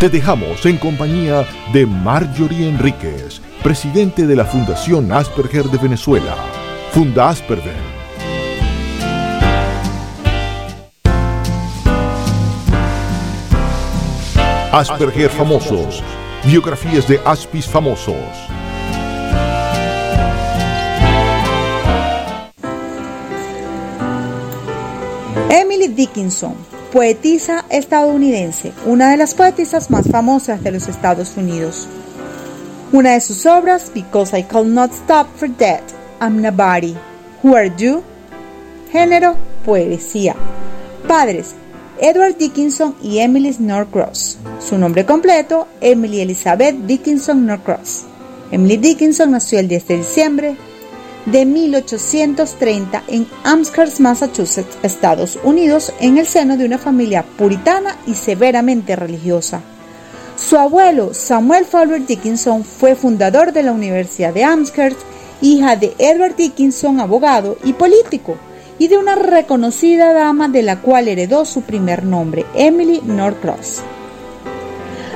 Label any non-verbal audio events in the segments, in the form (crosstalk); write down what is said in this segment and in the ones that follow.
Te dejamos en compañía de Marjorie Enríquez, presidente de la Fundación Asperger de Venezuela. Funda Asperger. Asperger famosos. Biografías de Aspis famosos. Emily Dickinson poetisa estadounidense, una de las poetisas más famosas de los Estados Unidos. Una de sus obras, Because I Could Not Stop for Death, I'm Nobody, Who Are You? Género, poesía. Padres, Edward Dickinson y Emily Norcross. Su nombre completo, Emily Elizabeth Dickinson Norcross. Emily Dickinson nació el 10 de diciembre de 1830 en Amherst, Massachusetts, Estados Unidos, en el seno de una familia puritana y severamente religiosa. Su abuelo, Samuel Fowler Dickinson, fue fundador de la Universidad de Amherst, hija de Edward Dickinson, abogado y político, y de una reconocida dama de la cual heredó su primer nombre, Emily Norcross.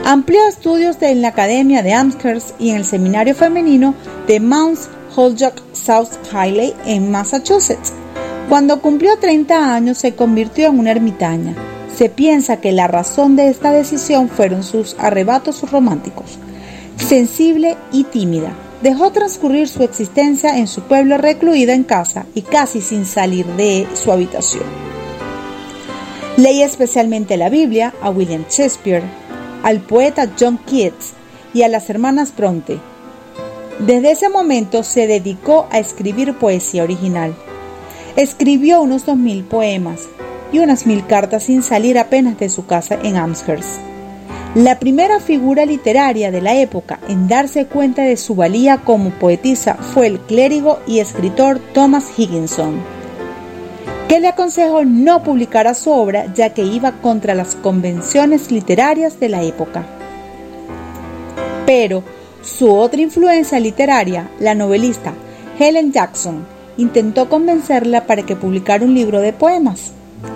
Amplió estudios en la Academia de Amherst y en el Seminario Femenino de Mount Holyoke South Hiley en Massachusetts. Cuando cumplió 30 años se convirtió en una ermitaña. Se piensa que la razón de esta decisión fueron sus arrebatos románticos. Sensible y tímida, dejó transcurrir su existencia en su pueblo recluida en casa y casi sin salir de su habitación. Leía especialmente la Biblia, a William Shakespeare, al poeta John Keats y a las hermanas Bronte, desde ese momento se dedicó a escribir poesía original. Escribió unos 2.000 poemas y unas mil cartas sin salir apenas de su casa en Amherst. La primera figura literaria de la época en darse cuenta de su valía como poetisa fue el clérigo y escritor Thomas Higginson, que le aconsejó no publicar su obra ya que iba contra las convenciones literarias de la época. Pero su otra influencia literaria, la novelista Helen Jackson, intentó convencerla para que publicara un libro de poemas.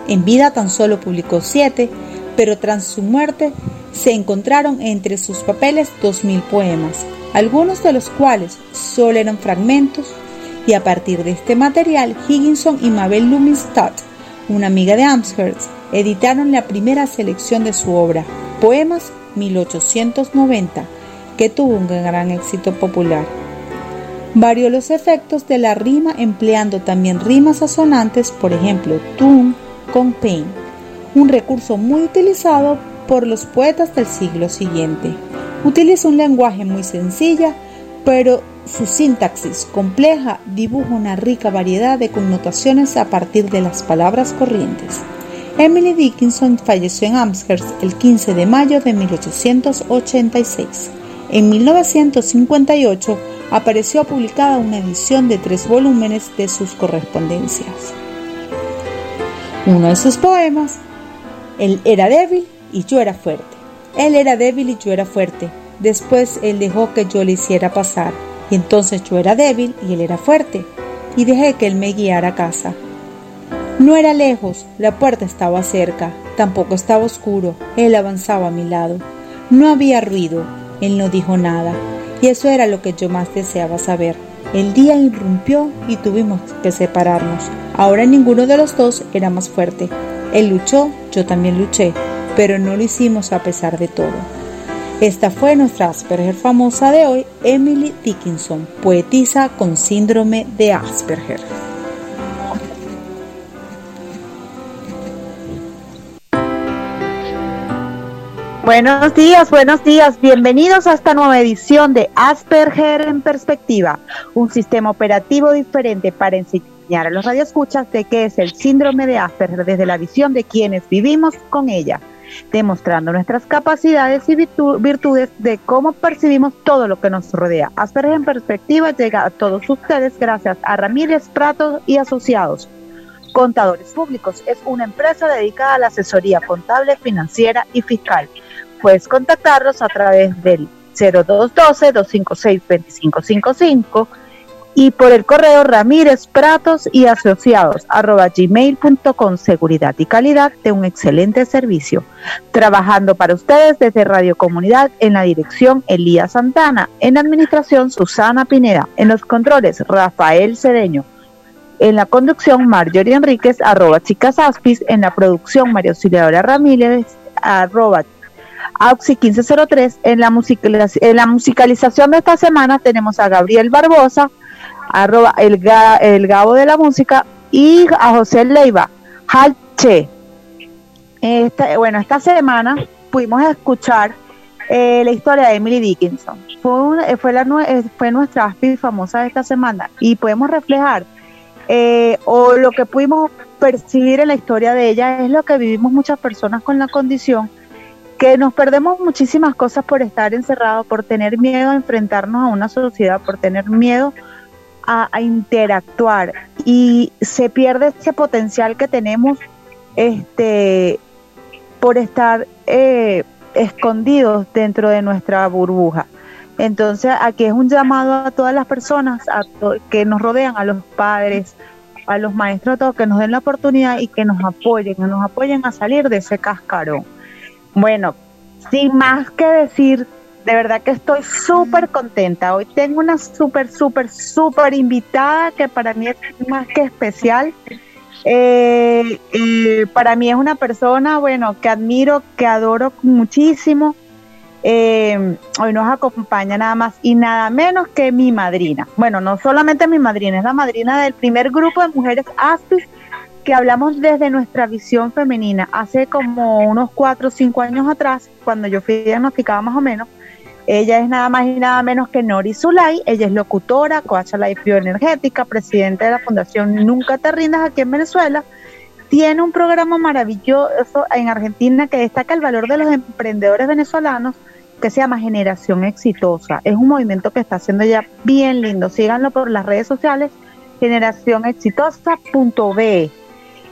En vida tan solo publicó siete, pero tras su muerte se encontraron entre sus papeles dos mil poemas, algunos de los cuales solo eran fragmentos, y a partir de este material, Higginson y Mabel Loomis una amiga de Amherst, editaron la primera selección de su obra, Poemas 1890, que tuvo un gran éxito popular. Varió los efectos de la rima empleando también rimas asonantes, por ejemplo, tune con pain, un recurso muy utilizado por los poetas del siglo siguiente. Utiliza un lenguaje muy sencilla, pero su sintaxis compleja dibuja una rica variedad de connotaciones a partir de las palabras corrientes. Emily Dickinson falleció en Amherst el 15 de mayo de 1886. En 1958 apareció publicada una edición de tres volúmenes de sus correspondencias. Uno de sus poemas, Él era débil y yo era fuerte. Él era débil y yo era fuerte. Después él dejó que yo le hiciera pasar. Y entonces yo era débil y él era fuerte. Y dejé que él me guiara a casa. No era lejos, la puerta estaba cerca, tampoco estaba oscuro, él avanzaba a mi lado. No había ruido, él no dijo nada, y eso era lo que yo más deseaba saber. El día irrumpió y tuvimos que separarnos. Ahora ninguno de los dos era más fuerte. Él luchó, yo también luché, pero no lo hicimos a pesar de todo. Esta fue nuestra Asperger famosa de hoy, Emily Dickinson, poetisa con síndrome de Asperger. Buenos días, buenos días. Bienvenidos a esta nueva edición de Asperger en Perspectiva, un sistema operativo diferente para enseñar a los radioescuchas de qué es el síndrome de Asperger desde la visión de quienes vivimos con ella. demostrando nuestras capacidades y virtudes de cómo percibimos todo lo que nos rodea. Asperger en perspectiva llega a todos ustedes gracias a Ramírez Prato y Asociados. Contadores Públicos es una empresa dedicada a la asesoría contable, financiera y fiscal. Puedes contactarlos a través del 0212-256-2555 y por el correo Ramírez Pratos y Asociados arroba gmail.com seguridad y calidad de un excelente servicio. Trabajando para ustedes desde Radio Comunidad en la dirección Elías Santana, en administración Susana Pineda, en los controles Rafael Cedeño, en la conducción Marjorie Enríquez arroba chicas aspis, en la producción María Auxiliadora Ramírez arroba Auxi 1503, en la, en la musicalización de esta semana tenemos a Gabriel Barbosa, el, Gabo de la Música, y a José Leiva, Halche. bueno, esta semana pudimos escuchar eh, la historia de Emily Dickinson. Fue, eh, fue nuestra ASPI famosa de esta semana y podemos reflejar eh, o lo que pudimos percibir en la historia de ella es lo que vivimos muchas personas con la condición que nos perdemos muchísimas cosas por estar encerrados, por tener miedo a enfrentarnos a una sociedad, por tener miedo a, interactuar y se pierde ese potencial que tenemos este, por estar eh, escondidos dentro de nuestra burbuja. Entonces aquí es un llamado a todas las personas que nos rodean, a los padres, a los maestros, todos, que nos den la oportunidad y que nos apoyen, que nos apoyen a salir de ese cascarón. Bueno, sin más que decir, de verdad que estoy súper contenta. Hoy tengo una súper, súper, súper invitada que para mí es más que especial. Eh, para mí es una persona, bueno, que admiro, que adoro muchísimo. Eh, hoy nos acompaña nada más y nada menos que mi madrina. Bueno, no solamente mi madrina, es la madrina del primer grupo de mujeres ASPIS que hablamos desde nuestra visión femenina. Hace como unos cuatro o cinco años atrás, cuando yo fui diagnosticada más o menos, ella es nada más y nada menos que Nori Zulay, ella es locutora, coach life bioenergética, presidenta de la Fundación Nunca Te Rindas aquí en Venezuela. Tiene un programa maravilloso en Argentina que destaca el valor de los emprendedores venezolanos que se llama Generación Exitosa. Es un movimiento que está haciendo ya bien lindo. Síganlo por las redes sociales, generacionexitosa.be.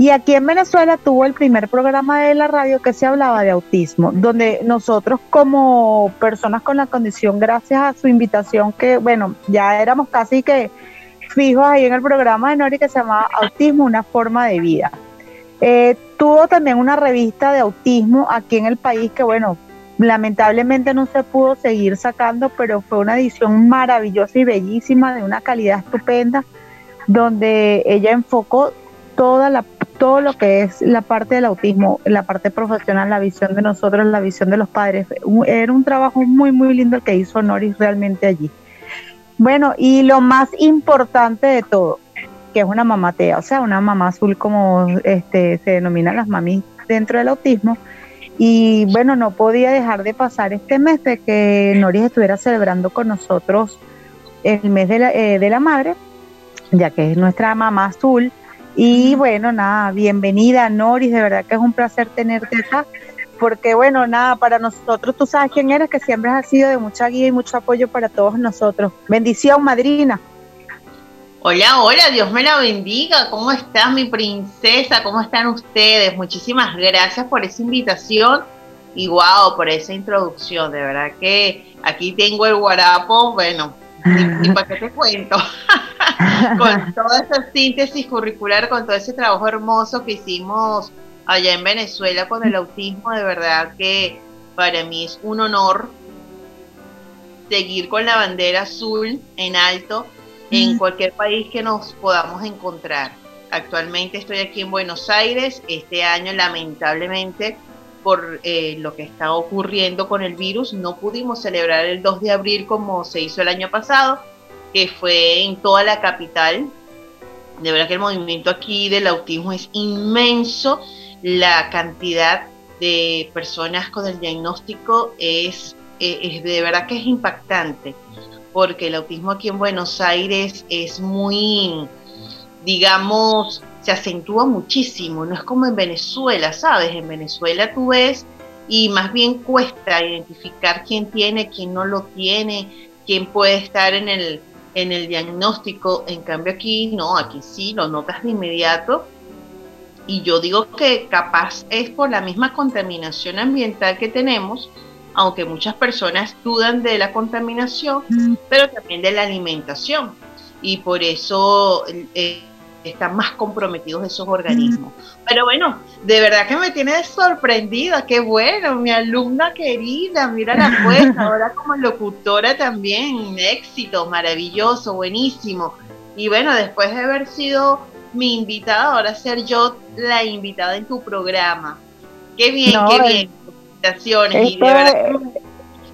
Y aquí en Venezuela tuvo el primer programa de la radio que se hablaba de autismo, donde nosotros como personas con la condición, gracias a su invitación, que bueno, ya éramos casi que fijos ahí en el programa de Nori que se llamaba Autismo, una forma de vida. Eh, tuvo también una revista de autismo aquí en el país que bueno, lamentablemente no se pudo seguir sacando, pero fue una edición maravillosa y bellísima, de una calidad estupenda, donde ella enfocó toda la todo lo que es la parte del autismo, la parte profesional, la visión de nosotros, la visión de los padres. Era un trabajo muy, muy lindo el que hizo Noris realmente allí. Bueno, y lo más importante de todo, que es una mamatea, o sea, una mamá azul como este, se denomina las mamis dentro del autismo. Y bueno, no podía dejar de pasar este mes de que Noris estuviera celebrando con nosotros el mes eh, de la madre, ya que es nuestra mamá azul y bueno, nada, bienvenida Noris, de verdad que es un placer tenerte acá, porque bueno, nada, para nosotros tú sabes quién eres, que siempre has sido de mucha guía y mucho apoyo para todos nosotros. Bendición, madrina. Hola, hola, Dios me la bendiga. ¿Cómo estás, mi princesa? ¿Cómo están ustedes? Muchísimas gracias por esa invitación y wow, por esa introducción. De verdad que aquí tengo el guarapo, bueno, ni, para qué te cuento. (laughs) con toda esa síntesis curricular, con todo ese trabajo hermoso que hicimos allá en Venezuela con el autismo, de verdad que para mí es un honor seguir con la bandera azul en alto en cualquier país que nos podamos encontrar. Actualmente estoy aquí en Buenos Aires, este año lamentablemente por eh, lo que está ocurriendo con el virus, no pudimos celebrar el 2 de abril como se hizo el año pasado, que fue en toda la capital. De verdad que el movimiento aquí del autismo es inmenso, la cantidad de personas con el diagnóstico es, eh, es de verdad que es impactante, porque el autismo aquí en Buenos Aires es muy, digamos, se acentúa muchísimo, no es como en Venezuela, ¿sabes? En Venezuela tú ves y más bien cuesta identificar quién tiene, quién no lo tiene, quién puede estar en el, en el diagnóstico. En cambio aquí no, aquí sí, lo notas de inmediato. Y yo digo que capaz es por la misma contaminación ambiental que tenemos, aunque muchas personas dudan de la contaminación, mm. pero también de la alimentación. Y por eso eh, están más comprometidos esos organismos. Pero bueno, de verdad que me tiene sorprendida, qué bueno, mi alumna querida, mira la puesta, (laughs) ahora como locutora también, éxito, maravilloso, buenísimo. Y bueno, después de haber sido mi invitada, ahora ser yo la invitada en tu programa. Qué bien, qué eh, bien. Felicitaciones. Y de verdad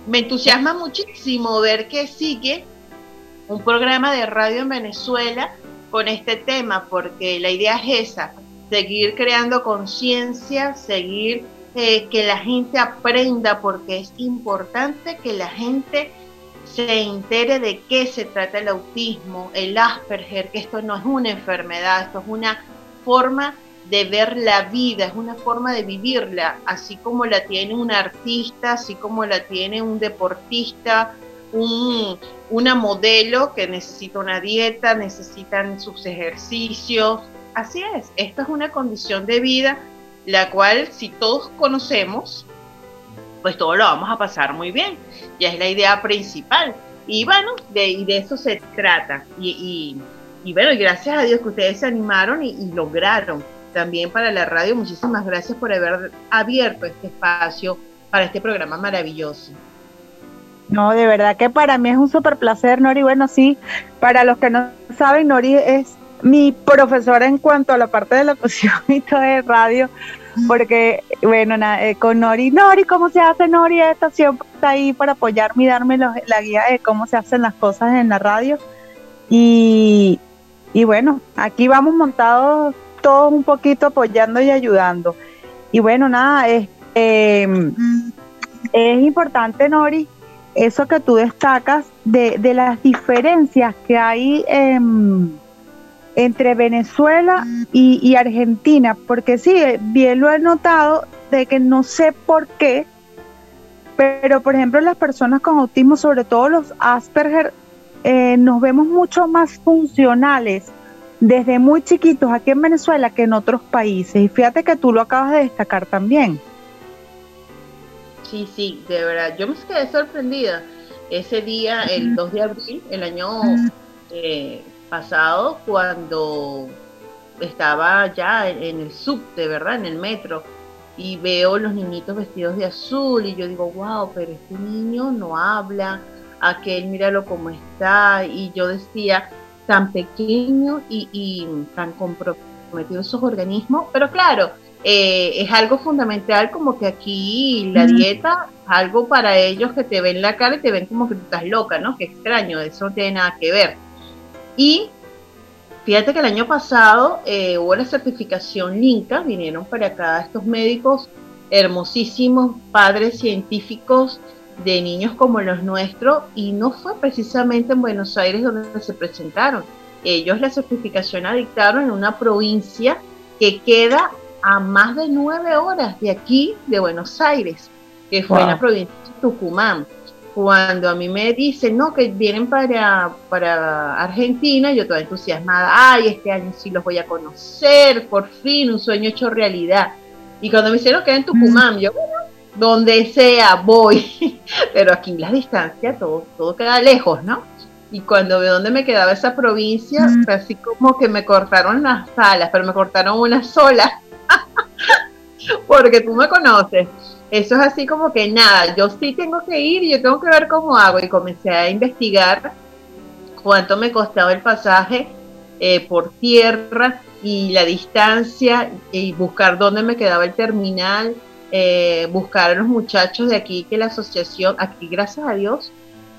me entusiasma muchísimo ver que sigue un programa de radio en Venezuela con este tema, porque la idea es esa, seguir creando conciencia, seguir eh, que la gente aprenda, porque es importante que la gente se entere de qué se trata el autismo, el Asperger, que esto no es una enfermedad, esto es una forma de ver la vida, es una forma de vivirla, así como la tiene un artista, así como la tiene un deportista, un, una modelo que necesita una dieta, necesitan sus ejercicios. Así es, esto es una condición de vida la cual si todos conocemos, pues todo lo vamos a pasar muy bien. Ya es la idea principal. Y bueno, de, de eso se trata. Y, y, bueno, gracias a Dios que ustedes se animaron y, y lograron también para la radio. Muchísimas gracias por haber abierto este espacio para este programa maravilloso. No, de verdad que para mí es un súper placer, Nori. Bueno, sí, para los que no saben, Nori es mi profesora en cuanto a la parte de locución (laughs) y todo de radio, porque, bueno, eh, con Nori, Nori, ¿cómo se hace Nori? Esta siempre está ahí para apoyarme y darme la guía de cómo se hacen las cosas en la radio. Y, y bueno, aquí vamos montados todos un poquito apoyando y ayudando. Y bueno, nada, es, em, es importante, Nori, eso que tú destacas de, las diferencias que hay entre Venezuela y, Argentina, porque sí, bien lo he notado de que no sé por qué, pero por ejemplo las personas con autismo, sobre todo los Asperger, eh, nos vemos mucho más funcionales desde muy chiquitos aquí en Venezuela que en otros países. Y fíjate que tú lo acabas de destacar también. Sí, sí, de verdad. Yo me quedé sorprendida. Ese día, el 2 de abril, el año eh, pasado, cuando estaba ya en el subte, ¿verdad? En el metro, y veo los niñitos vestidos de azul, y yo digo, wow, pero este niño no habla, aquel míralo cómo está, y yo decía, tan pequeño y, y tan comprometido esos organismos, pero claro, eh, es algo fundamental como que aquí la dieta algo para ellos que te ven la cara y te ven como que tú estás loca, ¿no? Qué extraño, eso no tiene nada que ver. Y fíjate que el año pasado eh, hubo la certificación LINCA, vinieron para acá estos médicos hermosísimos, padres científicos de niños como los nuestros, y no fue precisamente en Buenos Aires donde se presentaron. Ellos la certificación la dictaron en una provincia que queda a más de nueve horas de aquí, de Buenos Aires, que fue en la provincia de Tucumán. Cuando a mí me dicen, no, que vienen para, para Argentina, yo toda entusiasmada, ay, este año sí los voy a conocer, por fin, un sueño hecho realidad. Y cuando me hicieron que en Tucumán, mm. yo, bueno, donde sea, voy. (laughs) Pero aquí la distancia, todo, todo queda lejos, ¿no? Y cuando veo dónde me quedaba esa provincia, mm. así como que me cortaron las alas, pero me cortaron una sola. Porque tú me conoces. Eso es así como que nada, yo sí tengo que ir y yo tengo que ver cómo hago. Y comencé a investigar cuánto me costaba el pasaje eh, por tierra y la distancia y buscar dónde me quedaba el terminal, eh, buscar a los muchachos de aquí que la asociación, aquí gracias a Dios,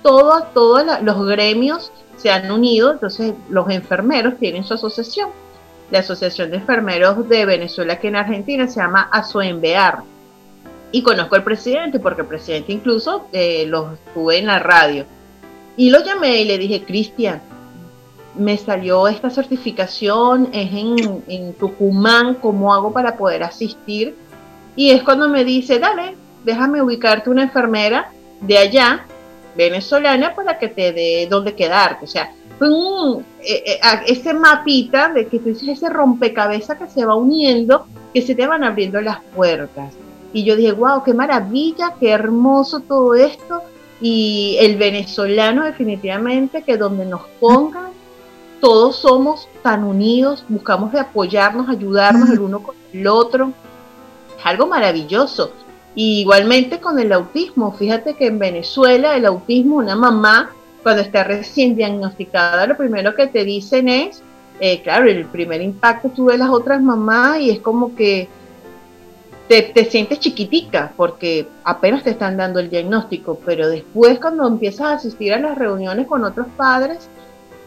todos, todos los gremios se han unido, entonces los enfermeros tienen su asociación la Asociación de Enfermeros de Venezuela, que en Argentina se llama ASOENVEAR. Y conozco al presidente, porque el presidente incluso eh, lo tuve en la radio. Y lo llamé y le dije, Cristian, me salió esta certificación, es en, Tucumán, ¿cómo hago para poder asistir? Y es cuando me dice, dale, déjame ubicarte una enfermera de allá, venezolana, para que te dé dónde quedarte. O sea, un, eh, eh, ese mapita de que tú dices, ese rompecabezas que se va uniendo, que se te van abriendo las puertas. Y yo dije, wow, qué maravilla, qué hermoso todo esto. Y el venezolano definitivamente que donde nos pongan, todos somos tan unidos, buscamos de apoyarnos, ayudarnos el uno con el otro. Es algo maravilloso. igualmente con el autismo, fíjate que en Venezuela el autismo, una mamá cuando está recién diagnosticada, lo primero que te dicen es, eh, claro, el primer impacto tú ves las otras mamás y es como que te, te, sientes chiquitica porque apenas te están dando el diagnóstico, pero después cuando empiezas a asistir a las reuniones con otros padres,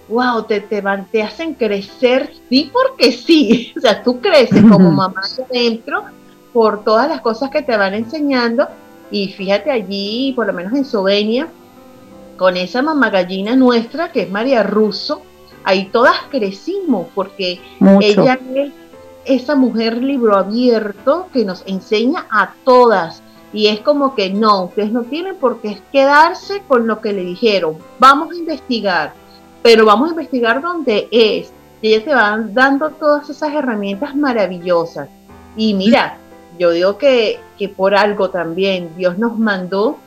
wow, te, te, van, te hacen crecer, sí porque sí, (laughs) o sea, tú creces como mamá adentro por todas las cosas que te van enseñando y fíjate allí, por lo menos en Sovenia, con esa mamá gallina nuestra que es María Russo, ahí todas crecimos porque ella es esa mujer libro abierto que nos enseña a todas. Y es como que no, ustedes no tienen por qué quedarse con lo que le dijeron. Vamos a investigar, pero vamos a investigar dónde es. Y ella te van dando todas esas herramientas maravillosas. Y mira, yo digo que, que por algo también Dios nos mandó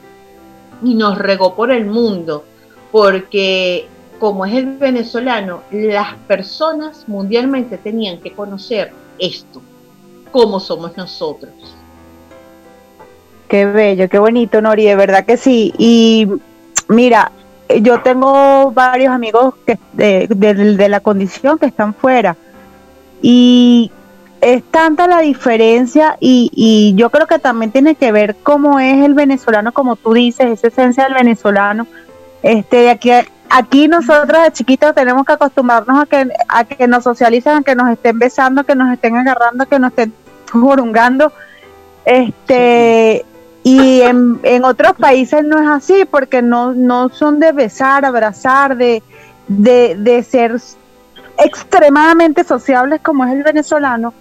y nos regó por el mundo, porque como es el venezolano, las personas mundialmente tenían que conocer esto, como somos nosotros. Qué bello, qué bonito, Nori, de verdad que sí. Y mira, yo tengo varios amigos que, de, la condición que están fuera. Y es tanta la diferencia y, y, yo creo que también tiene que ver cómo es el venezolano, como tú dices, esa esencia del venezolano. Este, aquí aquí nosotros de chiquitos tenemos que acostumbrarnos a que, a que nos socialicen, a que nos estén besando, que nos estén agarrando, que nos estén jurungando. Este, y en, en, otros países no es así, porque no, no son de besar, abrazar, de, de, de ser extremadamente sociables como es el venezolano.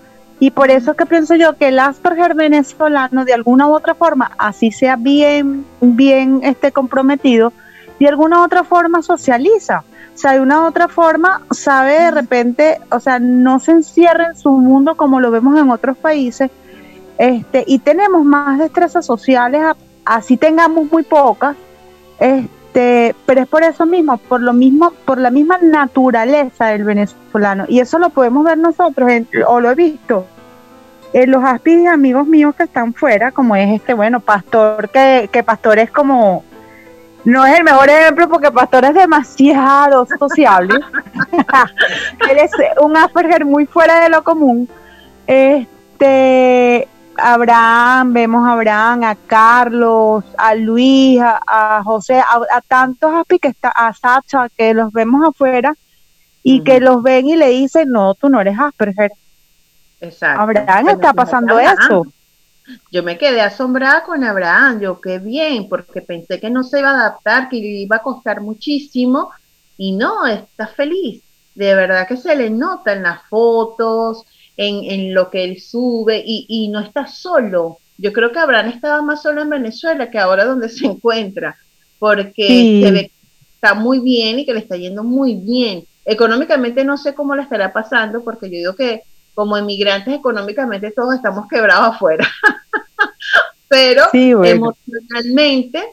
Y por eso es que pienso yo que el Asperger venezolano, de alguna u otra forma, así sea bien, bien este, comprometido, de alguna otra forma socializa. O sea, de una otra forma sabe de repente, o sea, no se encierra en su mundo como lo vemos en otros países, este, y tenemos más destrezas sociales, así tengamos muy pocas, este, pero es por eso mismo, por lo mismo, por la misma naturaleza del venezolano, y eso lo podemos ver nosotros, o lo he visto, en los aspis amigos míos que están fuera, como es este, bueno, pastor, que, que pastor es como no es el mejor ejemplo porque Pastor es demasiado sociable. (laughs) Él es un Asperger muy fuera de lo común. Este, Abraham, vemos a Abraham, a Carlos, a Luis, a, José, a, tantos Aspi que está, a Sacha, que los vemos afuera y que los ven y le dicen, no, tú no eres Asperger. Exacto. Abraham está pasando eso yo me quedé asombrada con Abraham, yo qué bien, porque pensé que no se iba a adaptar, que le iba a costar muchísimo, y no, está feliz. De verdad que se le nota en las fotos, en, en lo que él sube, y, y, no está solo. Yo creo que Abraham estaba más solo en Venezuela que ahora donde (laughs) se encuentra, porque se ve que está muy bien y que le está yendo muy bien. Económicamente no sé cómo le estará pasando, porque yo digo que como inmigrantes económicamente todos estamos quebrados afuera. (laughs) Pero emocionalmente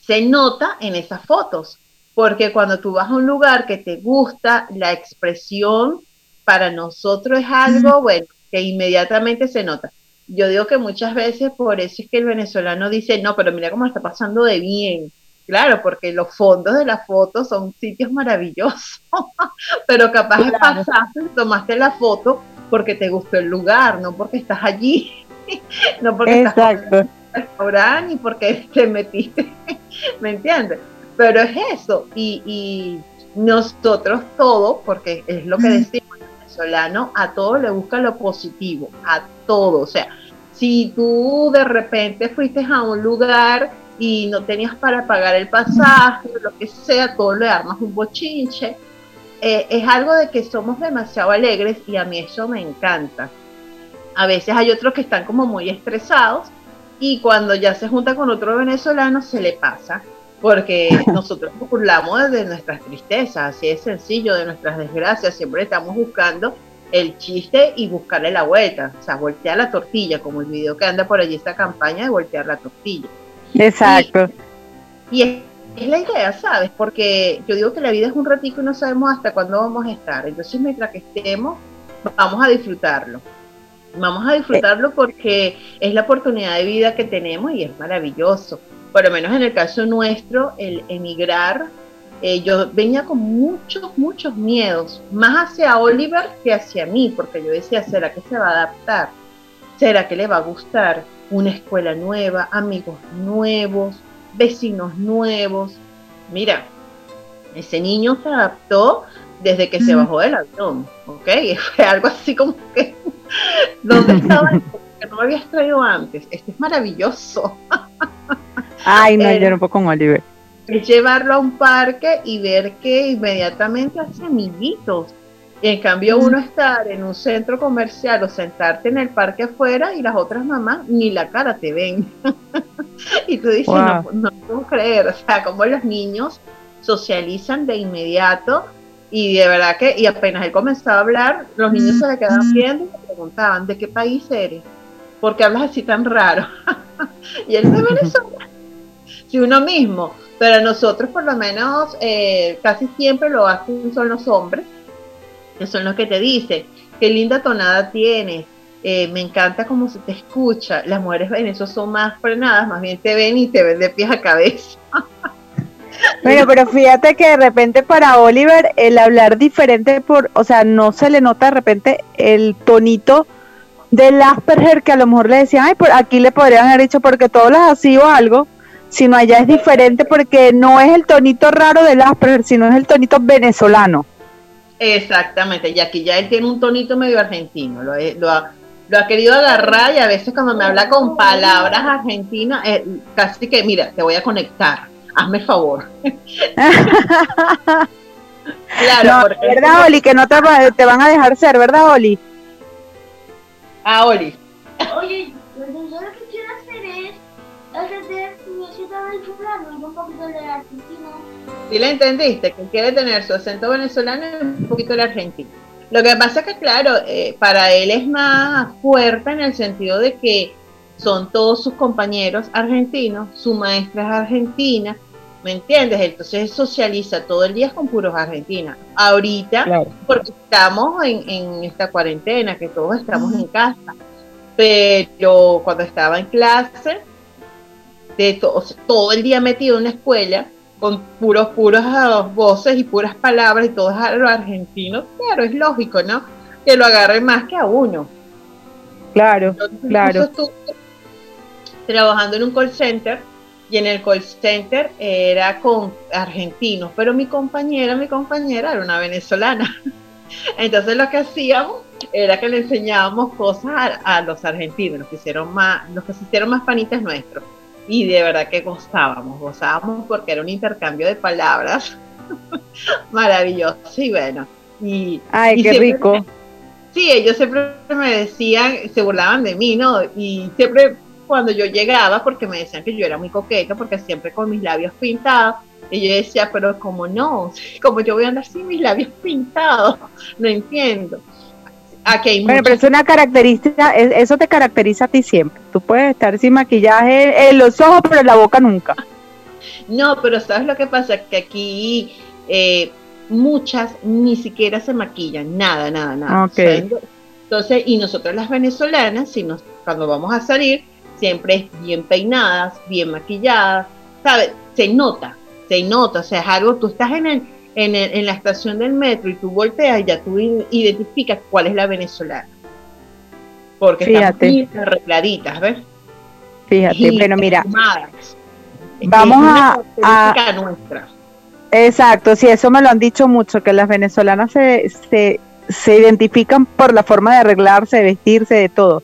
se nota en esas fotos, porque cuando tú vas a un lugar que te gusta, la expresión para nosotros es algo, bueno, que inmediatamente se nota. Yo digo que muchas veces por eso es que el venezolano dice, no, pero mira cómo está pasando de bien. Claro, porque los fondos de la foto son sitios maravillosos, (laughs) pero capaz de pasaste, tomaste la foto porque te gustó el lugar, no porque estás allí, (laughs) no porque estás en el restaurante ni porque (laughs) te metiste, ¿me entiendes? Pero es eso, y, y nosotros todo, porque es lo que decimos el venezolano, a todo le busca lo positivo, a todo, o sea, si tú de repente fuiste a un lugar y no tenías para pagar el pasaje, lo que sea, todo le armas un bochinche. Eh, es algo de que somos demasiado alegres y a mí eso me encanta. A veces hay otros que están como muy estresados, y cuando ya se junta con otro venezolano se le pasa, porque (laughs) nosotros burlamos de nuestras tristezas, así es sencillo, de nuestras desgracias, siempre estamos buscando el chiste y buscarle la vuelta, o sea, voltear la tortilla, como el video que anda por allí esta campaña de voltear la tortilla. Exacto. Y, es, es, la idea, ¿sabes? Porque yo digo que la vida es un ratito y no sabemos hasta cuándo vamos a estar, entonces mientras que estemos, vamos a disfrutarlo. Vamos a disfrutarlo porque es la oportunidad de vida que tenemos y es maravilloso. Por lo menos en el caso nuestro, el emigrar, eh, yo venía con muchos, muchos miedos, más hacia Oliver que hacia mí, porque yo decía, ¿será que se va a adaptar? ¿Será que le va a gustar una escuela nueva, amigos nuevos, vecinos nuevos? Mira, ese niño se adaptó desde que se bajó del avión, ¿ok? (laughs) Fue algo así como que (laughs) ¿Dónde estaba (laughs) que no me habías traído antes? Este es maravilloso. Ay, no, yo no puedo con Oliver. Es llevarlo a un parque y ver que inmediatamente hace amiguitos. Y en cambio uno estar en un centro comercial o sentarte en el parque afuera y las otras mamás ni la cara te ven. (laughs) y tú dices, no, no puedo creer, o sea, como los niños socializan de inmediato y de verdad que, y apenas él comenzó a hablar, los niños se le quedaban viendo y le preguntaban, ¿de qué país eres? ¿Por qué hablas así tan raro? (laughs) y él de Venezuela. Si uno mismo, pero nosotros por lo menos eh, casi siempre lo hacen son los hombres, que son los que te dicen, qué linda tonada tienes, eh, me encanta cómo se te escucha. Las mujeres en eso son más frenadas, más bien te ven y te ven de pies a cabeza. (laughs) Bueno, pero fíjate que de repente para Oliver el hablar diferente por, o sea, no se le nota de repente el tonito del Asperger que a lo mejor le decían, ay, por aquí le podrían haber dicho porque todos las así o algo, sino allá es diferente porque no es el tonito raro del Asperger, sino es el tonito venezolano. Exactamente, y aquí ya él tiene un tonito medio argentino, lo, lo, ha, lo ha querido agarrar y a veces cuando me habla con palabras argentinas, eh, casi que, mira, te voy a conectar hazme favor. (laughs) claro, ¿verdad, Oli? Que no te, te, van a dejar ser, ¿verdad, Oli? Ah, Oli. Oye, yo lo que quiero hacer es aprender mi acento venezolano y un poquito de. ¿Sí le entendiste? Que quiere tener su acento venezolano y un poquito de argentino. Lo que pasa es que, claro, eh, para él es más fuerte en el sentido de que son todos sus compañeros argentinos, su maestra es argentina, ¿me entiendes? Entonces socializa todo el día con puros argentinos. Ahorita, porque estamos en, esta cuarentena, que todos estamos en casa, pero cuando estaba en clase, de todo el día metido en una escuela, con puros, puros voces y puras palabras y todos los argentinos, claro, es lógico, ¿no? Que lo agarre más que a uno. Claro, claro. trabajando en un call center y en el call center era con argentinos, pero mi compañera, mi compañera era una venezolana. (laughs) Entonces lo que hacíamos era que le enseñábamos cosas a, los argentinos, los que hicieron más, los que se hicieron más panitas nuestros. Y de verdad que gozábamos, gozábamos porque era un intercambio de palabras (laughs) maravilloso. Y bueno, y, Ay, qué rico. sí, ellos siempre me decían, se burlaban de mí, ¿no? Y siempre cuando yo llegaba, porque me decían que yo era muy coqueta, porque siempre con mis labios pintados, y yo decía, pero como no, (laughs) como yo voy a andar sin mis labios pintados, (laughs) no entiendo. Aquí hay bueno, pero es una característica, eso te caracteriza a ti siempre. Tú puedes estar sin maquillaje en los ojos, pero en la boca nunca. No, pero ¿sabes lo que pasa? Que aquí eh, muchas ni siquiera se maquillan, nada, nada, nada. entonces, y nosotros las venezolanas, si nos, cuando vamos a salir, siempre es bien peinadas, bien maquilladas, ¿sabes? Se nota, se nota, o sea, es algo, tú estás en, el, en, en la estación del metro y tú volteas y ya tú identificas cuál es la venezolana. Porque Fíjate. están arregladitas, ¿ves? Fíjate, bueno, mira, vamos a, a nuestra. Exacto, sí, eso me lo han dicho mucho, que las venezolanas se, se, se identifican por la forma de arreglarse, de vestirse, de todo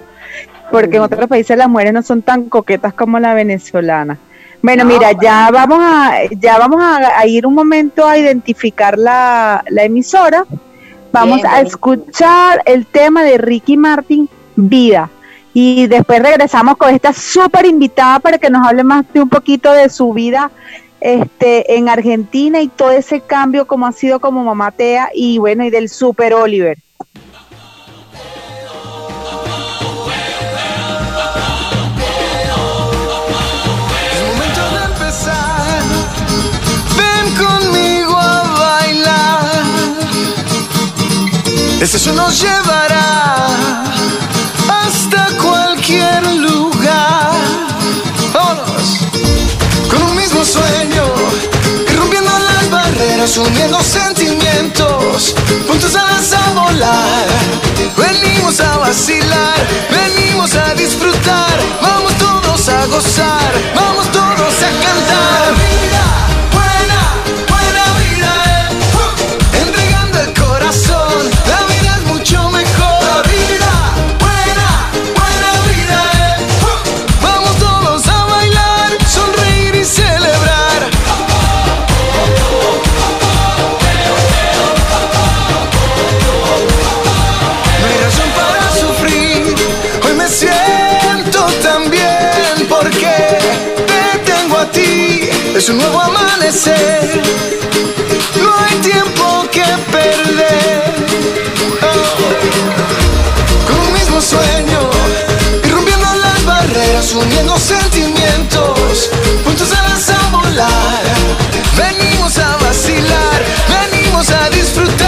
porque en otros países las mujeres no son tan coquetas como la venezolana. Bueno, mira, ya vamos a ya vamos a, ir un momento a identificar la, emisora. Vamos a escuchar el tema de Ricky Martin, Vida. Y después regresamos con esta súper invitada para que nos hable más de un poquito de su vida este, en Argentina y todo ese cambio como ha sido como mamatea y bueno, y del Super Oliver. Eso nos llevará hasta cualquier lugar. Vámonos. Con un mismo sueño, rompiendo las barreras, uniendo sentimientos, juntos a volar. Venimos a vacilar, venimos a disfrutar, vamos todos a gozar, vamos todos a cantar. Es un nuevo amanecer. No hay tiempo que perder. Oh. Con un mismo sueño, rompiendo las barreras, uniendo sentimientos, juntos a volar. Venimos a vacilar, venimos a disfrutar,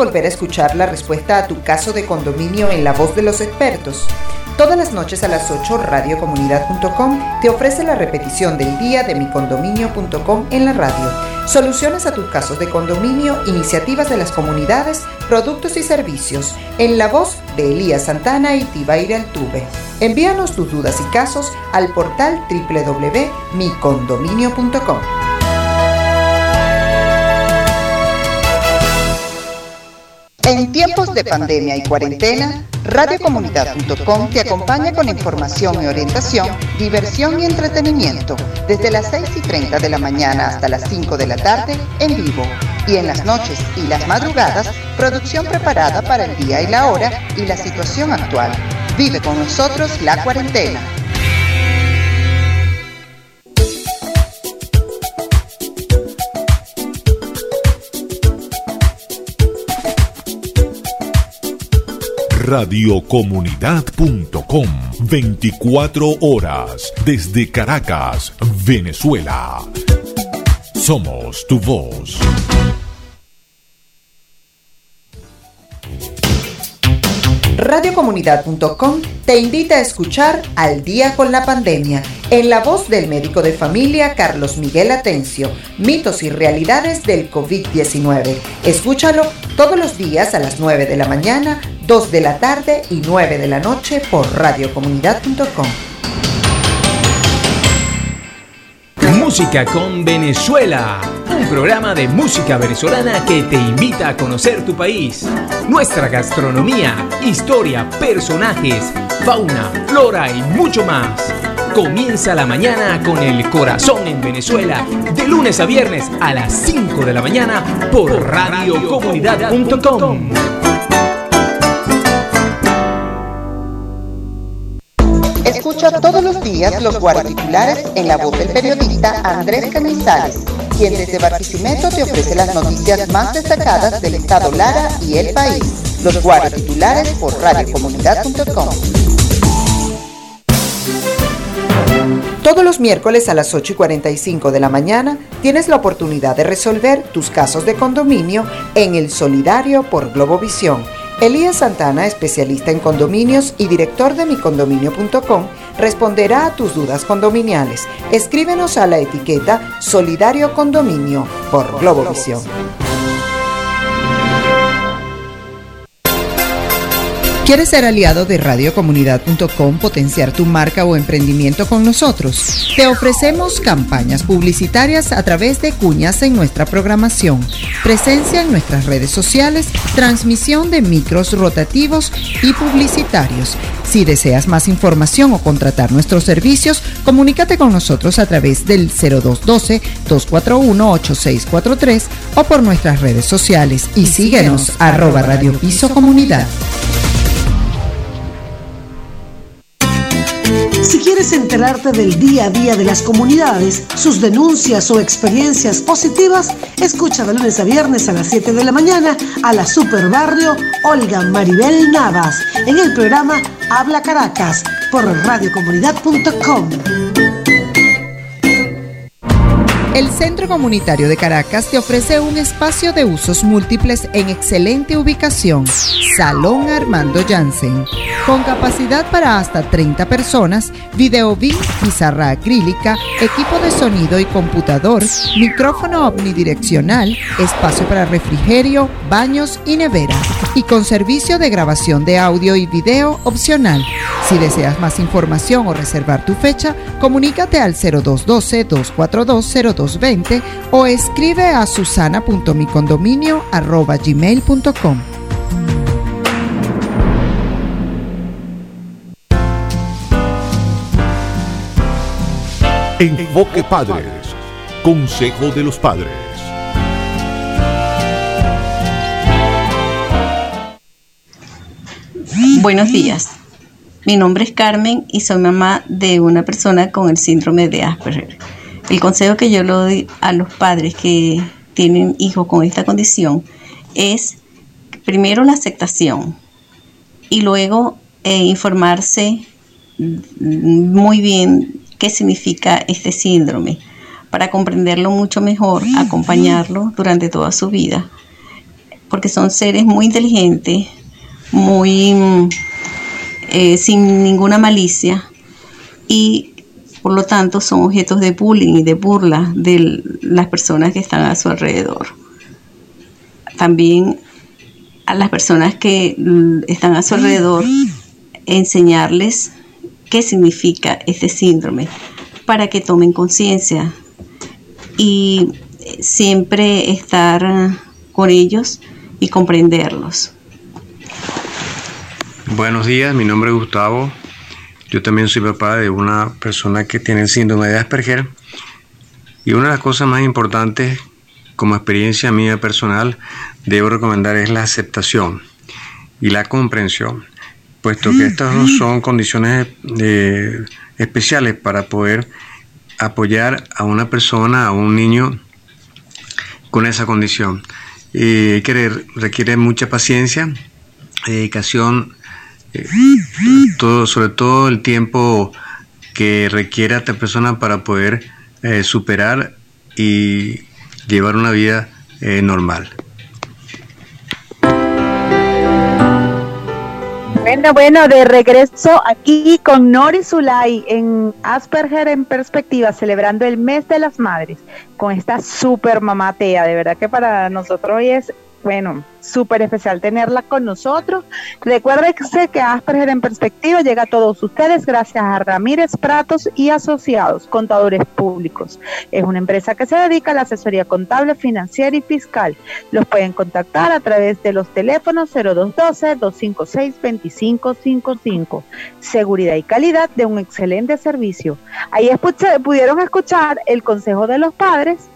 volver a escuchar la respuesta a tu caso de condominio en la voz de los expertos? Todas las noches a las 8 radiocomunidad.com te ofrece la repetición del día de micondominio.com en la radio. Soluciones a tus casos de condominio, iniciativas de las comunidades, productos y servicios. En la voz de Elías Santana y Tibaire Altuve. Envíanos tus dudas y casos al portal www.micondominio.com. En tiempos de pandemia y cuarentena, radiocomunidad.com te acompaña con información y orientación, diversión y entretenimiento, desde las 6 y 30 de la mañana hasta las 5 de la tarde en vivo. Y en las noches y las madrugadas, producción preparada para el día y la hora y la situación actual. Vive con nosotros la cuarentena. radiocomunidad.com 24 horas desde Caracas, Venezuela. Somos tu voz. Radiocomunidad.com te invita a escuchar Al día con la pandemia, en la voz del médico de familia Carlos Miguel Atencio, mitos y realidades del COVID-19. Escúchalo todos los días a las 9 de la mañana, 2 de la tarde y 9 de la noche por radiocomunidad.com. Música con Venezuela, un programa de música venezolana que te invita a conocer tu país, nuestra gastronomía, historia, personajes, fauna, flora y mucho más. Comienza la mañana con el corazón en Venezuela, de lunes a viernes a las 5 de la mañana por radiocomunidad.com. Escucha todos los días los guardatitulares en la voz del periodista Andrés Canizales, quien desde Barquisimeto te ofrece las noticias más destacadas del estado Lara y el país. Los guardatitulares por radiocomunidad.com. Todos los miércoles a las 8 y 45 de la mañana tienes la oportunidad de resolver tus casos de condominio en el Solidario por Globovisión Elías Santana, especialista en condominios y director de micondominio.com, responderá a tus dudas condominiales. Escríbenos a la etiqueta Solidario Condominio por Globovisión. ¿Quieres ser aliado de radiocomunidad.com, potenciar tu marca o emprendimiento con nosotros? Te ofrecemos campañas publicitarias a través de cuñas en nuestra programación, presencia en nuestras redes sociales, transmisión de micros rotativos y publicitarios. Si deseas más información o contratar nuestros servicios, comunícate con nosotros a través del 0212-241-8643 o por nuestras redes sociales y, síguenos, arroba Radio Piso Comunidad. Si quieres enterarte del día a día de las comunidades, sus denuncias o experiencias positivas, escucha de lunes a viernes a las 7 de la mañana a la Super Barrio Olga Maribel Navas en el programa Habla Caracas por radiocomunidad.com. El Centro Comunitario de Caracas te ofrece un espacio de usos múltiples en excelente ubicación. Salón Armando Jansen. Con capacidad para hasta 30 personas, video pizarra acrílica, equipo de sonido y computador, micrófono omnidireccional, espacio para refrigerio, baños y nevera. Y con servicio de grabación de audio y video opcional. Si deseas más información o reservar tu fecha, comunícate al 0212 242 220 o escribe a susana.micondominio.gmail.com. Enfoque Padres. Consejo de los Padres. Buenos días. Mi nombre es Carmen y soy mamá de una persona con el síndrome de Asperger. El consejo que yo le doy a los padres que tienen hijos con esta condición es primero la aceptación y luego eh, informarse muy bien qué significa este síndrome para comprenderlo mucho mejor, acompañarlo durante toda su vida, porque son seres muy inteligentes, muy eh, sin ninguna malicia y por lo tanto, son objetos de bullying y de burla de las personas que están a su alrededor. También a las personas que están a su alrededor, enseñarles qué significa este síndrome para que tomen conciencia y siempre estar con ellos y comprenderlos. Buenos días, mi nombre es Gustavo, yo también soy papá de una persona que tiene el síndrome de Asperger. Y una de las cosas más importantes como experiencia mía personal debo recomendar es la aceptación y la comprensión, puesto que estas dos son condiciones eh, especiales para poder apoyar a una persona, a un niño con esa condición. Y que requiere mucha paciencia, dedicación eh, todo, sobre todo el tiempo que requiere a esta persona para poder eh, superar y llevar una vida eh, normal. Bueno, bueno, de regreso aquí con Nori Zulay en Asperger en Perspectiva, celebrando el mes de las madres, con esta super mamatea. De verdad que para nosotros hoy es bueno, súper especial tenerla con nosotros. Recuérdense que Asperger en Perspectiva llega a todos ustedes gracias a Ramírez Pratos y Asociados, contadores públicos. Es una empresa que se dedica a la asesoría contable, financiera y fiscal. Los pueden contactar a través de los teléfonos 0212-256-2555. Seguridad y calidad de un excelente servicio. Ahí pudieron escuchar el consejo de los padres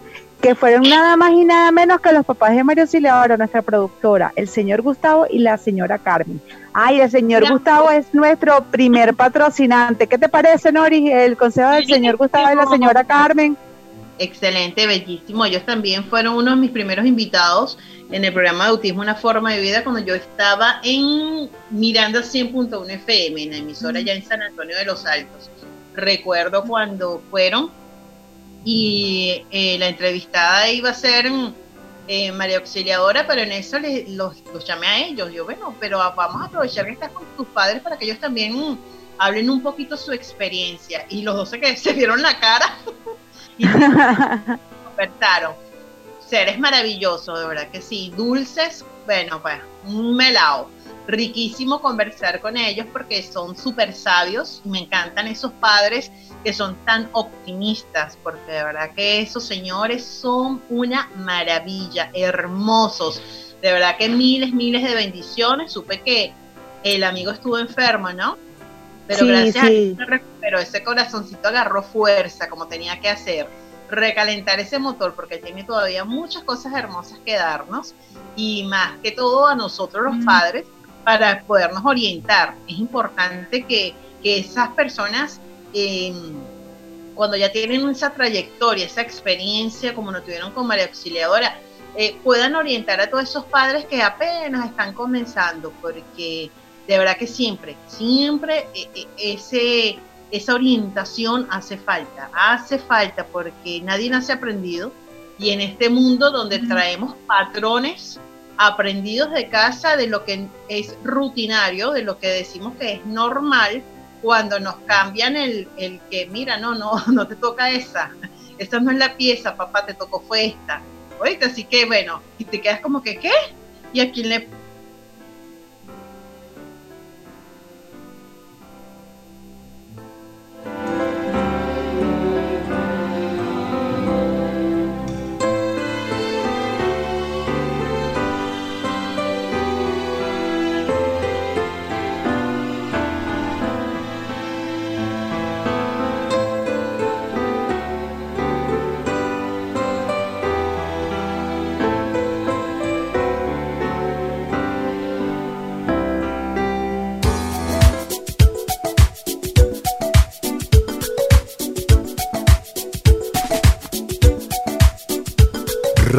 que fueron nada más y nada menos que los papás de María Auxiliadora, nuestra productora, el señor Gustavo y la señora Carmen. Ay, el señor Gustavo es nuestro primer patrocinante. ¿Qué te parece, Nori, el consejo del señor Gustavo y la señora Carmen? Excelente, bellísimo. Ellos también fueron uno de mis primeros invitados en el programa de Autismo Una Forma de Vida cuando yo estaba en Miranda 100.1 FM, en la emisora ya en San Antonio de los Altos. Recuerdo cuando fueron y eh, la entrevistada iba a ser eh, María Auxiliadora, pero en eso les, los, llamé a ellos. Yo, bueno, pero vamos a aprovechar que estás con tus padres para que ellos también hablen un poquito su experiencia. Y los dos se, que (laughs) se vieron la cara (laughs) y (laughs) despertaron. Seres maravillosos, de verdad que sí. Dulces, bueno, pues un melao riquísimo conversar con ellos porque son súper sabios me encantan esos padres que son tan optimistas, porque de verdad que esos señores son una maravilla, hermosos. De verdad que miles, miles de bendiciones. Supe que el amigo estuvo enfermo, ¿no? Pero gracias a Dios pero ese corazoncito agarró fuerza como tenía que hacer. Recalentar ese motor porque tiene todavía muchas cosas hermosas que darnos y más que todo a nosotros los mm. padres para podernos orientar. Es importante que, esas personas, em, cuando ya tienen esa trayectoria, esa experiencia, como lo tuvieron con María Auxiliadora, eh, puedan orientar a todos esos padres que apenas están comenzando, porque de verdad que siempre, siempre eh, eh, ese, esa orientación hace falta, hace falta porque nadie nace aprendido y en este mundo donde traemos patrones aprendidos de casa de lo que es rutinario, de lo que decimos que es normal, cuando nos cambian el, el que, mira, no, no, (laughs) no te toca esa, esta no es la pieza, papá, te tocó fue esta. Oíste, así que bueno, y te quedas como que, ¿qué? ¿Y a quién le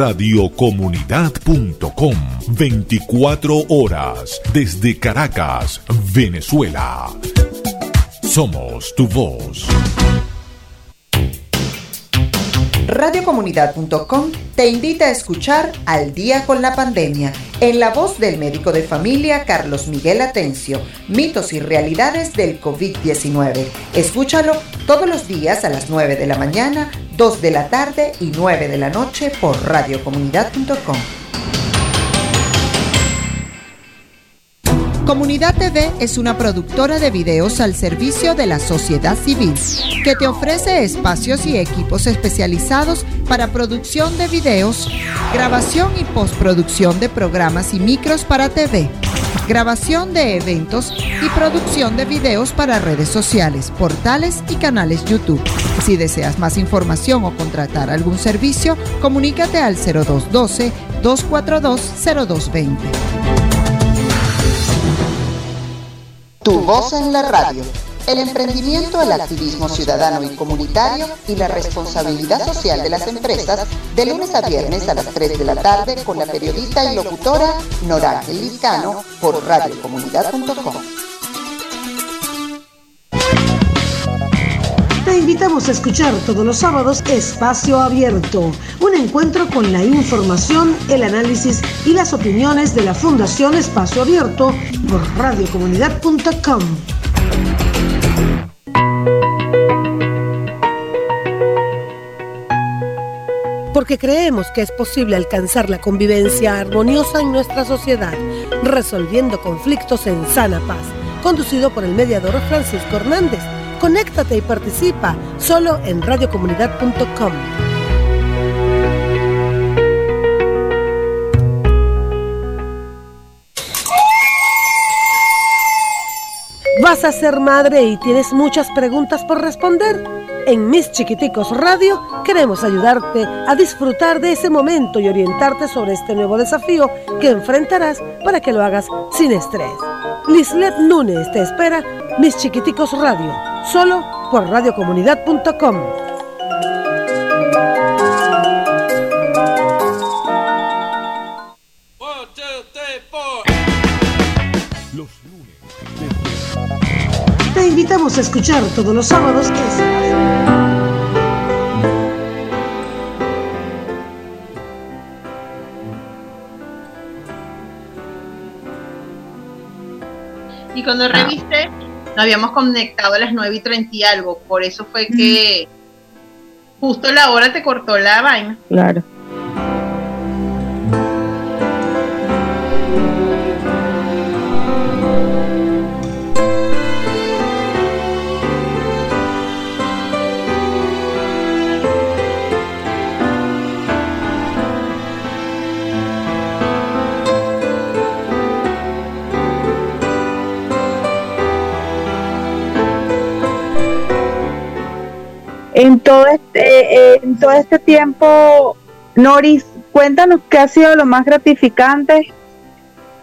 radiocomunidad.com 24 horas desde Caracas, Venezuela. Somos tu voz. Radiocomunidad.com te invita a escuchar Al día con la pandemia, en la voz del médico de familia Carlos Miguel Atencio, mitos y realidades del COVID-19. Escúchalo todos los días a las 9 de la mañana 2 de la tarde y 9 de la noche por radiocomunidad.com. Comunidad TV es una productora de videos al servicio de la sociedad civil que te ofrece espacios y equipos especializados para producción de videos, grabación y postproducción de programas y micros para TV grabación de eventos y producción de videos para redes sociales, portales y canales YouTube. Si deseas más información o contratar algún servicio, comunícate al 0212-242-0220. Tu voz en la radio el emprendimiento, el activismo ciudadano y comunitario y la responsabilidad social de las empresas de lunes a viernes a las 3 de la tarde con la periodista y locutora Nora Lizcano por radiocomunidad.com. invitamos a escuchar todos los sábados Espacio Abierto, un encuentro con la información, el análisis y las opiniones de la Fundación Espacio Abierto por radiocomunidad.com. Porque creemos que es posible alcanzar la convivencia armoniosa en nuestra sociedad, resolviendo conflictos en sana paz, conducido por el mediador Francisco Hernández Conéctate y participa solo en radiocomunidad.com. ¿Vas a ser madre y tienes muchas preguntas por responder? En Mis Chiquiticos Radio queremos ayudarte a disfrutar de ese momento y orientarte sobre este nuevo desafío que enfrentarás para que lo hagas sin estrés. Lislet Núñez te espera Mis Chiquiticos Radio solo por radiocomunidad.com. Te invitamos a escuchar todos los sábados Y cuando reviste nos habíamos conectado a las 9 y 30 y algo, por eso fue que justo la hora te cortó la vaina. Claro. Todo este, eh, en todo este tiempo, Noris, cuéntanos qué ha sido lo más gratificante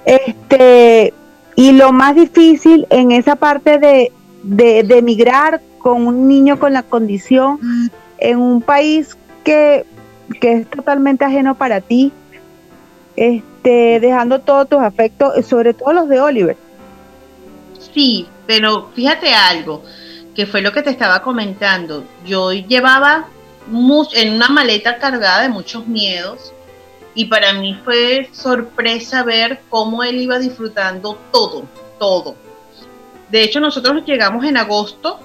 este, y lo más difícil en esa parte de, de, de emigrar con un niño con la condición en un país que, que es totalmente ajeno para ti, este, dejando todos tus afectos, sobre todo los de Oliver. Sí, pero fíjate algo que fue lo que te estaba comentando. Yo llevaba en una maleta cargada de muchos miedos y para mí fue sorpresa ver cómo él iba disfrutando todo, todo. De hecho, nosotros llegamos en agosto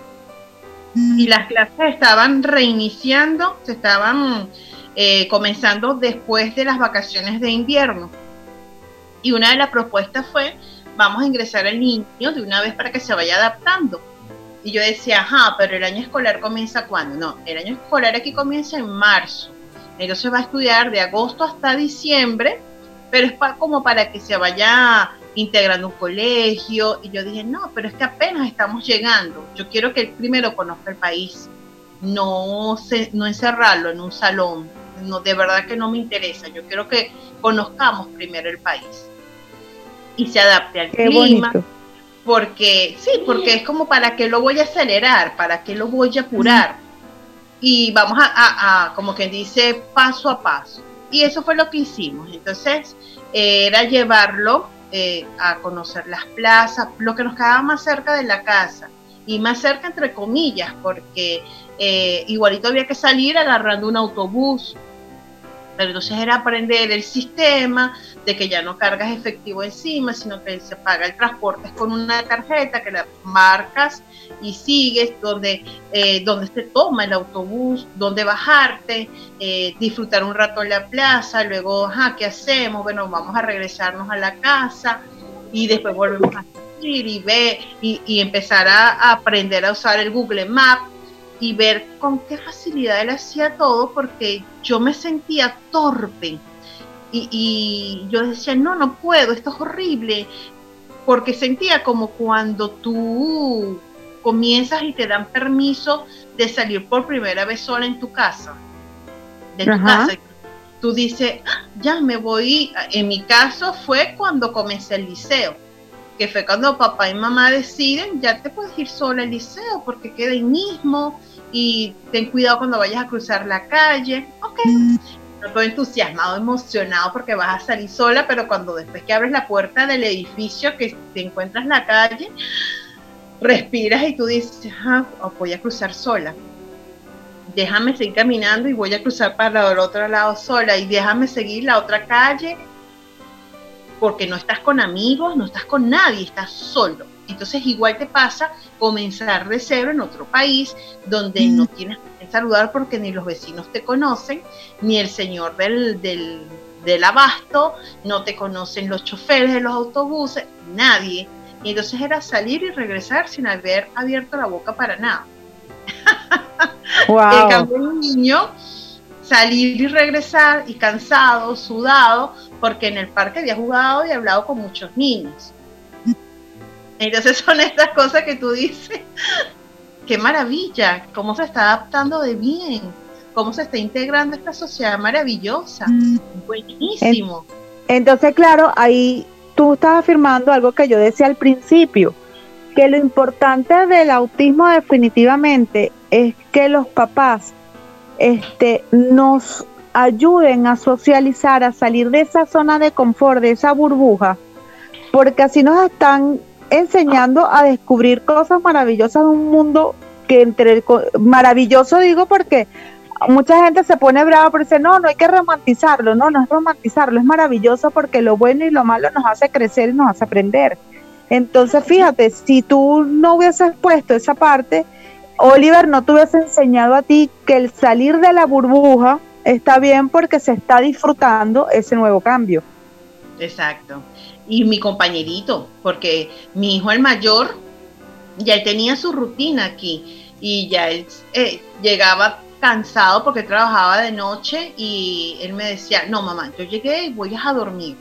y las clases estaban reiniciando, se estaban eh, comenzando después de las vacaciones de invierno. Y una de las propuestas fue, vamos a ingresar al niño de una vez para que se vaya adaptando. Y yo decía, ajá, pero el año escolar comienza cuándo? No, el año escolar aquí comienza en marzo. Entonces va a estudiar de agosto hasta diciembre, pero es como para que se vaya integrando un colegio. Y yo dije, no, pero es que apenas estamos llegando. Yo quiero que él primero conozca el país, no, se, no encerrarlo en un salón. No, de verdad que no me interesa. Yo quiero que conozcamos primero el país y se adapte al clima porque sí, porque es como para qué lo voy a acelerar, para qué lo voy a apurar. Y vamos a, como quien dice, paso a paso. Y eso fue lo que hicimos. Entonces, era llevarlo eh, a conocer las plazas, lo que nos quedaba más cerca de la casa. Y más cerca, entre comillas, porque eh, igualito había que salir agarrando un autobús pero entonces era aprender el sistema de que ya no cargas efectivo encima, sino que se paga el transporte con una tarjeta que la marcas y sigues donde, eh, se toma el autobús, donde bajarte, eh, disfrutar un rato en la plaza, luego, ¿qué hacemos? Bueno, vamos a regresarnos a la casa y después volvemos a salir y ver y empezar a aprender a usar el Google Maps y ver con qué facilidad él hacía todo porque yo me sentía torpe. Y, yo decía, no, no puedo, esto es horrible, porque sentía como cuando tú comienzas y te dan permiso de salir por primera vez sola en tu casa, de tu casa. Tú dices, ah, ya me voy, en mi caso fue cuando comencé el liceo que fue cuando papá y mamá deciden, ya te puedes ir sola al liceo porque queda ahí mismo, y ten cuidado cuando vayas a cruzar la calle. Ok. Estoy entusiasmado, emocionado porque vas a salir sola, pero cuando después que abres la puerta del edificio que te encuentras en la calle, respiras y tú dices, ah, voy a cruzar sola. déjame seguir caminando y voy a cruzar para el otro lado sola y déjame seguir la otra calle porque no estás con amigos, no estás con nadie, estás solo. Entonces igual te pasa comenzar de cero en otro país donde no tienes que saludar porque ni los vecinos te conocen, ni el señor del, del, del abasto, no te conocen los choferes de los autobuses, nadie. Y entonces era salir y regresar sin haber abierto la boca para nada. Wow. (laughs) En cambio, un niño salir y regresar y cansado, sudado, porque en el parque había jugado y hablado con muchos niños. Entonces (laughs) son estas cosas que tú dices, qué maravilla, cómo se está adaptando de bien, cómo se está integrando esta sociedad maravillosa, buenísimo. Entonces, claro, ahí tú estás afirmando algo que yo decía al principio, que lo importante del autismo definitivamente es que los papás este, nos ayuden a socializar, a salir de esa zona de confort, de esa burbuja, porque así nos están enseñando a descubrir cosas maravillosas de un mundo que entre el maravilloso digo porque mucha gente se pone brava pero dice no, no hay que romantizarlo, no, no es romantizarlo, es maravilloso porque lo bueno y lo malo nos hace crecer y nos hace aprender. Entonces fíjate, si tú no hubieses puesto esa parte, Oliver no te hubiese enseñado a ti que el salir de la burbuja está bien porque se está disfrutando ese nuevo cambio. Exacto. Y mi compañerito, porque mi hijo el mayor, ya él tenía su rutina aquí y ya él eh, llegaba cansado porque trabajaba de noche y él me decía, no mamá, yo llegué y voy a dormir.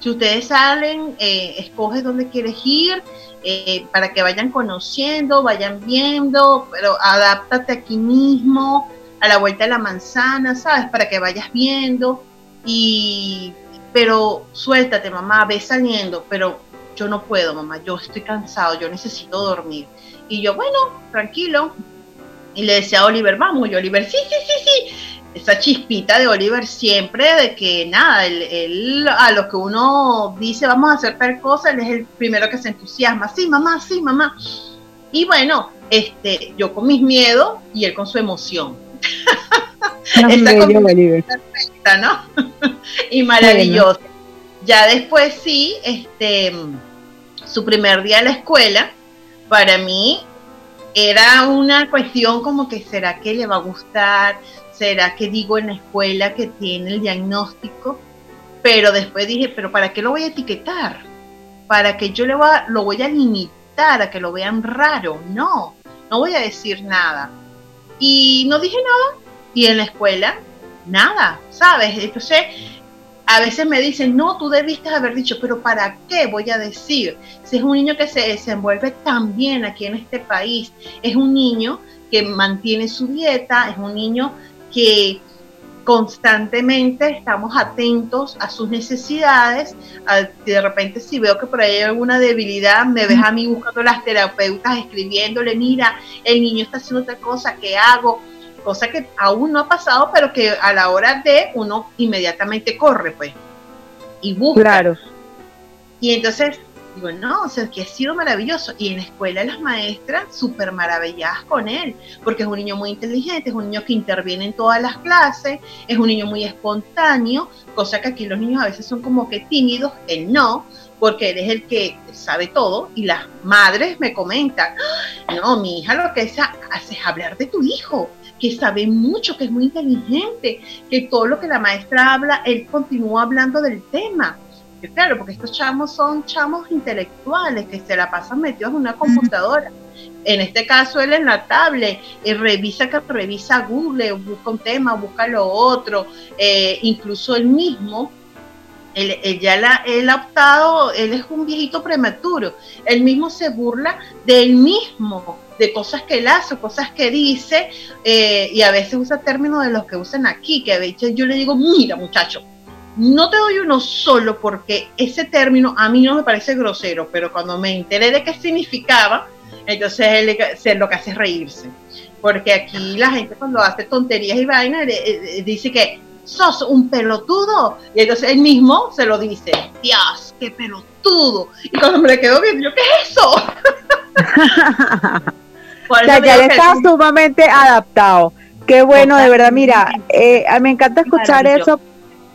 Si ustedes salen, eh, escoge dónde quieres ir eh, para que vayan conociendo, vayan viendo, pero adáptate aquí mismo, a la vuelta de la manzana, ¿sabes? Para que vayas viendo y pero suéltate, mamá, ve saliendo, pero yo no puedo, mamá, yo estoy cansado, yo necesito dormir. Y yo, bueno, tranquilo. Y le decía a Oliver, vamos, y Oliver, sí, sí, sí, sí. Esa chispita de Oliver siempre de que nada, a lo que uno dice, vamos a hacer tal cosa, él es el primero que se entusiasma, sí, mamá, sí, mamá. Y bueno, este, yo con mis miedos y él con su emoción. (laughs) Esta bello, combinación Oliver. perfecta, ¿no? (laughs) y maravillosa. Ya después sí, este, su primer día a la escuela, para mí era una cuestión como que será que le va a gustar, será que digo en la escuela que tiene el diagnóstico, pero después dije, pero ¿para qué lo voy a etiquetar? ¿Para que yo le voy a- lo voy a limitar a que lo vean raro? No, no voy a decir nada. Y no dije nada, y en la escuela, nada, ¿sabes? Entonces, a veces me dicen, no, tú debiste haber dicho, pero ¿para qué voy a decir? Si es un niño que se desenvuelve tan bien aquí en este país, es un niño que mantiene su dieta, es un niño que constantemente estamos atentos a sus necesidades, a- de repente si veo que por ahí hay alguna debilidad, me ves a mí buscando las terapeutas, escribiéndole, mira, el niño está haciendo otra cosa, ¿qué hago? Cosa que aún no ha pasado, pero que a la hora de uno inmediatamente corre, pues, y busca. Claro. Y entonces digo, no, o sea, que ha sido maravilloso. Y en la escuela las maestras súper maravilladas con él, porque es un niño muy inteligente, es un niño que interviene en todas las clases, es un niño muy espontáneo, cosa que aquí los niños a veces son como que tímidos, él no, porque él es el que sabe todo y las madres me comentan, "Ah, no, mi hija lo que es, hace es hablar de tu hijo, que sabe mucho, que es muy inteligente, que todo lo que la maestra habla, él continúa hablando del tema. Claro, porque estos chamos son chamos intelectuales que se la pasan metidos en una computadora. En este caso, él en la tablet, eh, revisa que revisa Google, busca un tema, busca lo otro, eh, incluso él mismo, él, él ya la, él ha optado, él es un viejito prematuro, él mismo se burla de él mismo, de cosas que él hace, cosas que dice, eh, y a veces usa términos de los que usan aquí, que a veces yo le digo, mira muchacho, no te doy uno solo porque ese término a mí no me parece grosero, pero cuando me enteré de qué significaba, entonces él se- lo que hace es reírse. Porque aquí la gente cuando hace tonterías y vainas eh, eh, dice que sos un pelotudo. Y entonces él mismo se lo dice, Dios, qué pelotudo. Y cuando me le quedo viendo, yo, ¿qué es eso? (laughs) O sea, ya que- está sumamente adaptado. Qué bueno, de verdad, mira, eh, me encanta escuchar eso,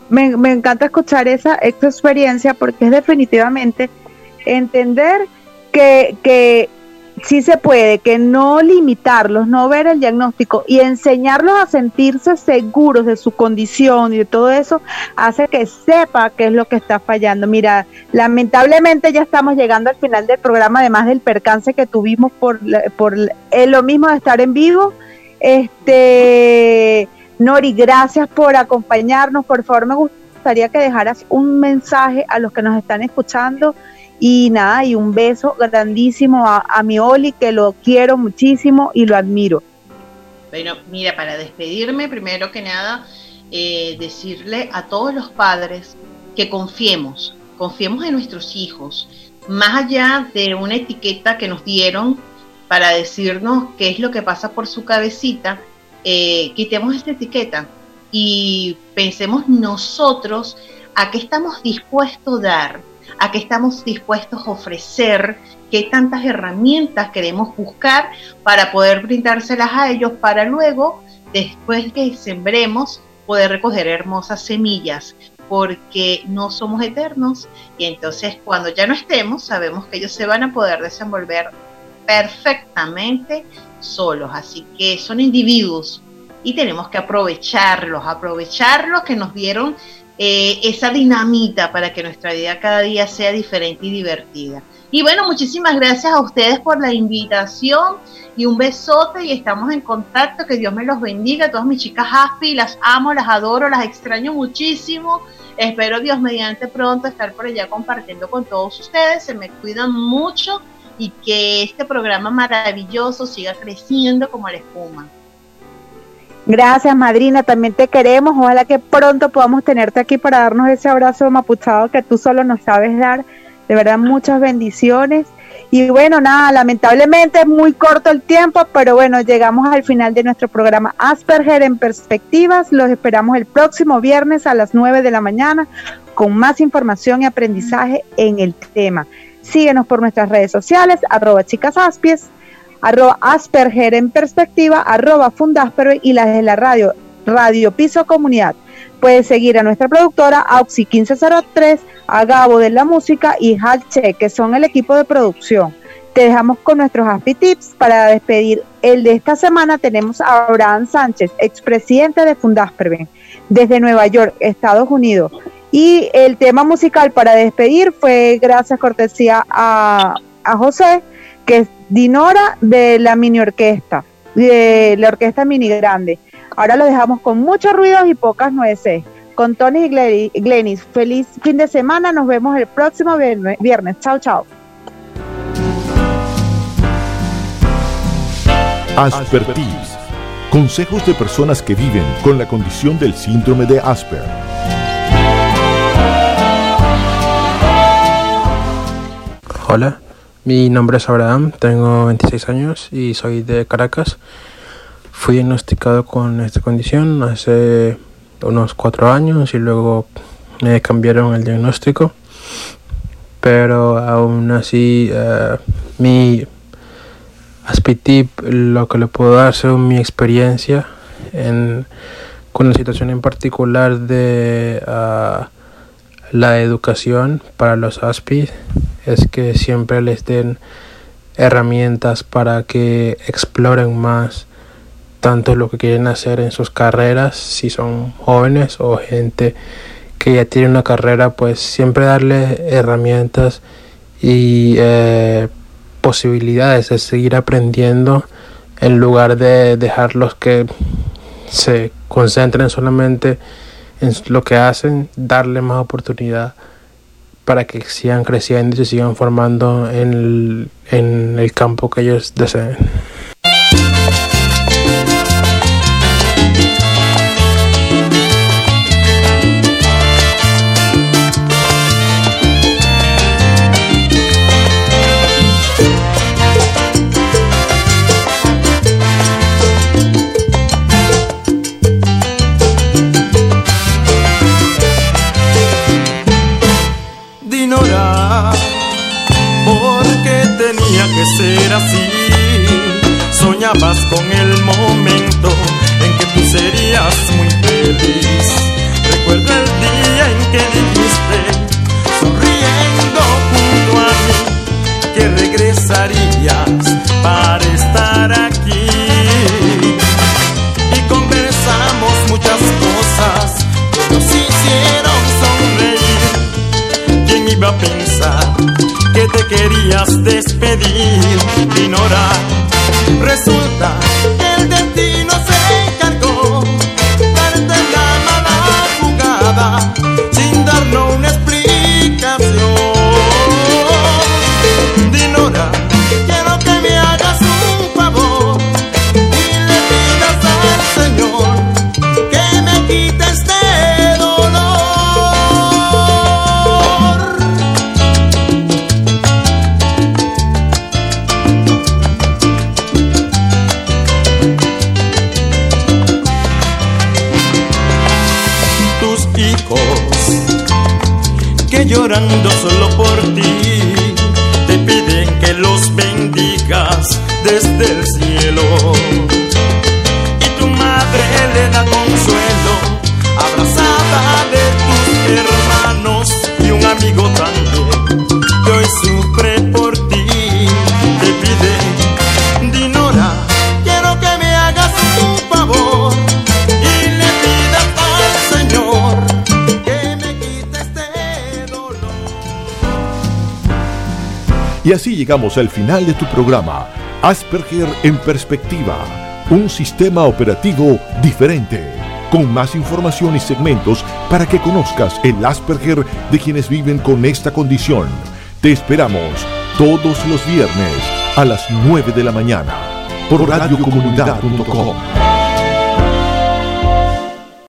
me, me, encanta escuchar esa, esa experiencia porque es definitivamente entender que, que sí se puede, que no limitarlos, no ver el diagnóstico y enseñarlos a sentirse seguros de su condición y de todo eso, hace que sepa qué es lo que está fallando. Mira, lamentablemente ya estamos llegando al final del programa, además del percance que tuvimos por, por lo mismo de estar en vivo. Este, Nori, gracias por acompañarnos. Por favor, me gustaría que dejaras un mensaje a los que nos están escuchando y nada, y un beso grandísimo a, mi Oli, que lo quiero muchísimo y lo admiro. Bueno, mira, para despedirme, primero que nada, eh, decirle a todos los padres que confiemos, confiemos en nuestros hijos, más allá de una etiqueta que nos dieron para decirnos qué es lo que pasa por su cabecita, eh, quitemos esta etiqueta y pensemos nosotros a qué estamos dispuestos a dar, a qué estamos dispuestos a ofrecer, qué tantas herramientas queremos buscar para poder brindárselas a ellos para luego, después que sembremos, poder recoger hermosas semillas, porque no somos eternos y entonces cuando ya no estemos, sabemos que ellos se van a poder desenvolver perfectamente solos, así que son individuos y tenemos que aprovecharlos, aprovecharlos que nos dieron eh, esa dinamita para que nuestra vida cada día sea diferente y divertida. Y bueno, muchísimas gracias a ustedes por la invitación y un besote y estamos en contacto. Que Dios me los bendiga. Todas mis chicas happy, las amo, las adoro, las extraño muchísimo. Espero Dios mediante pronto estar por allá compartiendo con todos ustedes. Se me cuidan mucho y que este programa maravilloso siga creciendo como la espuma. Gracias, madrina, también te queremos. Ojalá que pronto podamos tenerte aquí para darnos ese abrazo mapuchado que tú solo nos sabes dar. De verdad, muchas bendiciones. Y bueno, nada, lamentablemente es muy corto el tiempo, pero bueno, llegamos al final de nuestro programa Asperger en Perspectivas. Los esperamos el próximo viernes a las 9 de la mañana con más información y aprendizaje en el tema. Síguenos por nuestras redes sociales, arroba chicasaspies, arroba Asperger en perspectiva, arroba Fundasperger y las de la radio, Radio Piso Comunidad. Puedes seguir a nuestra productora Auxi 1503, a Gabo de la Música y Halche, que son el equipo de producción. Te dejamos con nuestros Happy Tips para despedir. El de esta semana tenemos a Abraham Sánchez, expresidente de Fundasperven, desde Nueva York, Estados Unidos. Y el tema musical para despedir fue gracias cortesía a, José, que es Dinora de la mini orquesta, de la orquesta mini grande. Ahora lo dejamos con muchos ruidos y pocas nueces. Con Tony y Glenis, feliz fin de semana. Nos vemos el próximo viernes. Chao, chao. Aspertis. Consejos de personas que viven con la condición del síndrome de Asper. Hola, mi nombre es Abraham, tengo 26 años y soy de Caracas. Fui diagnosticado con esta condición hace unos 4 años y luego me cambiaron el diagnóstico. Pero aún así, uh, mi aspitip, lo que le puedo dar según mi experiencia en, con la situación en particular de uh, la educación para los ASPID es que siempre les den herramientas para que exploren más tanto lo que quieren hacer en sus carreras, si son jóvenes o gente que ya tiene una carrera, pues siempre darle herramientas y eh, posibilidades de seguir aprendiendo en lugar de dejarlos que se concentren solamente en lo que hacen, darle más oportunidad para que sigan creciendo y se sigan formando en en el campo que ellos deseen. Para estar aquí. Y conversamos muchas cosas que nos hicieron sonreír. ¿Quién iba a pensar que te querías despedir, ignorar? Resulta Y así llegamos al final de tu programa, Asperger en perspectiva, un sistema operativo diferente, con más información y segmentos para que conozcas el Asperger de quienes viven con esta condición. Te esperamos todos los viernes a las 9 de la mañana por radiocomunidad.com.